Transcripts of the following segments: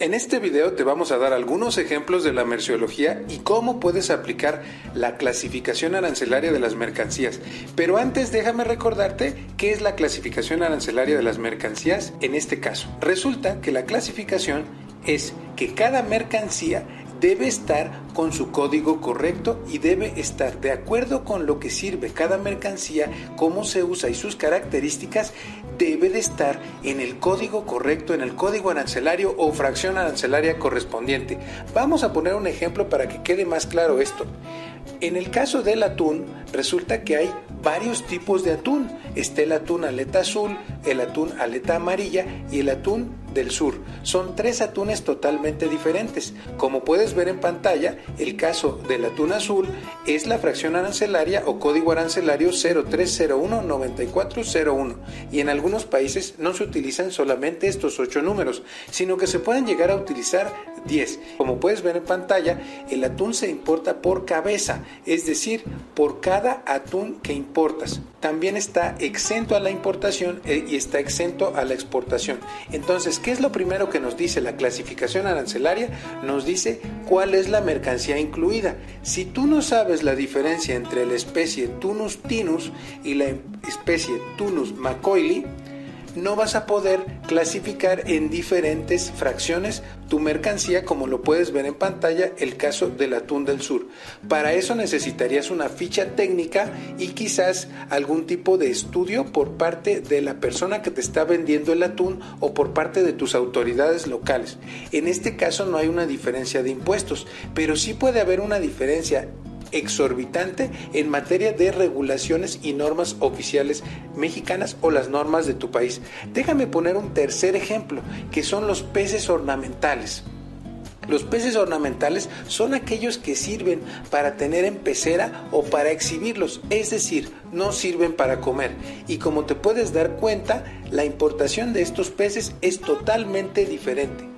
En este video te vamos a dar algunos ejemplos de la merciología y cómo puedes aplicar la clasificación arancelaria de las mercancías. Pero antes déjame recordarte qué es la clasificación arancelaria de las mercancías en este caso. Resulta que la clasificación es que cada mercancía debe estar con su código correcto y debe estar de acuerdo con lo que sirve cada mercancía, cómo se usa y sus características, debe de estar en el código correcto, en el código arancelario o fracción arancelaria correspondiente. Vamos a poner un ejemplo para que quede más claro esto. En el caso del atún, resulta que hay varios tipos de atún. Está el atún aleta azul, el atún aleta amarilla y el atún del sur. Son tres atunes totalmente diferentes. Como puedes ver en pantalla, el caso del atún azul es la fracción arancelaria o código arancelario 0301-9401 y en algunos países no se utilizan solamente estos ocho números, sino que se pueden llegar a utilizar 10. Como puedes ver en pantalla, el atún se importa por cabeza, es decir, por cada atún que importas. También está exento a la importación eh, y está exento a la exportación. Entonces, ¿qué es lo primero que nos dice la clasificación arancelaria? Nos dice cuál es la mercancía incluida. Si tú no sabes la diferencia entre la especie Tunus tinus y la especie Tunus macoili, no vas a poder clasificar en diferentes fracciones tu mercancía como lo puedes ver en pantalla el caso del atún del sur. Para eso necesitarías una ficha técnica y quizás algún tipo de estudio por parte de la persona que te está vendiendo el atún o por parte de tus autoridades locales. En este caso no hay una diferencia de impuestos, pero sí puede haber una diferencia exorbitante en materia de regulaciones y normas oficiales mexicanas o las normas de tu país. Déjame poner un tercer ejemplo, que son los peces ornamentales. Los peces ornamentales son aquellos que sirven para tener en pecera o para exhibirlos, es decir, no sirven para comer. Y como te puedes dar cuenta, la importación de estos peces es totalmente diferente.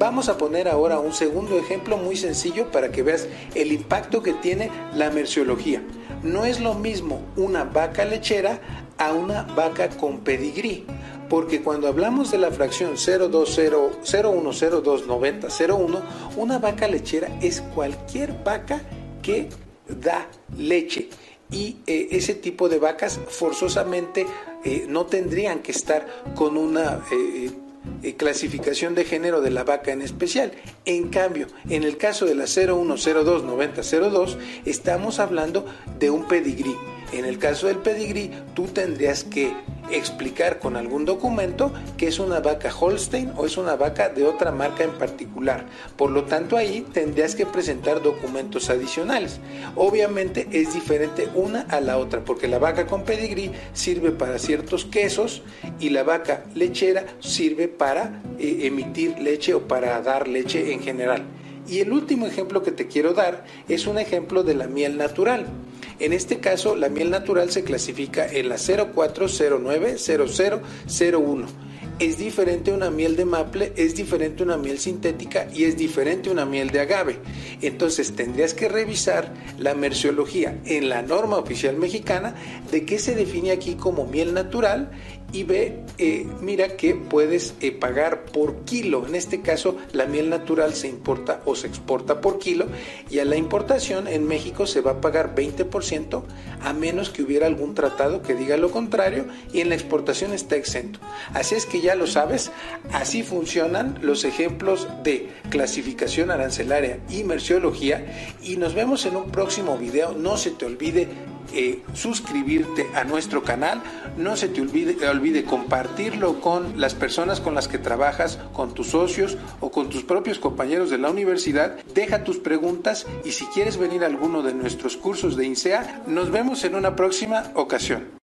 Vamos a poner ahora un segundo ejemplo muy sencillo para que veas el impacto que tiene la merciología. No es lo mismo una vaca lechera a una vaca con pedigrí, porque cuando hablamos de la fracción 01001029001, una vaca lechera es cualquier vaca que da leche y eh, ese tipo de vacas forzosamente eh, no tendrían que estar con una eh, eh, clasificación de género de la vaca en especial. En cambio, en el caso de la 01029002, estamos hablando de un pedigrí. En el caso del pedigrí, tú tendrías que explicar con algún documento que es una vaca Holstein o es una vaca de otra marca en particular. Por lo tanto, ahí tendrías que presentar documentos adicionales. Obviamente es diferente una a la otra, porque la vaca con pedigrí sirve para ciertos quesos y la vaca lechera sirve para eh, emitir leche o para dar leche en general. Y el último ejemplo que te quiero dar es un ejemplo de la miel natural. En este caso, la miel natural se clasifica en la 04090001 es diferente una miel de maple, es diferente una miel sintética y es diferente una miel de agave. Entonces tendrías que revisar la merciología en la norma oficial mexicana de qué se define aquí como miel natural y ve, eh, mira que puedes eh, pagar por kilo. En este caso, la miel natural se importa o se exporta por kilo y a la importación en México se va a pagar 20% a menos que hubiera algún tratado que diga lo contrario y en la exportación está exento. Así es que ya lo sabes, así funcionan los ejemplos de clasificación arancelaria y merciología y nos vemos en un próximo video. No se te olvide eh, suscribirte a nuestro canal, no se te olvide, olvide compartirlo con las personas con las que trabajas, con tus socios o con tus propios compañeros de la universidad. Deja tus preguntas y si quieres venir a alguno de nuestros cursos de INSEA, nos vemos en una próxima ocasión.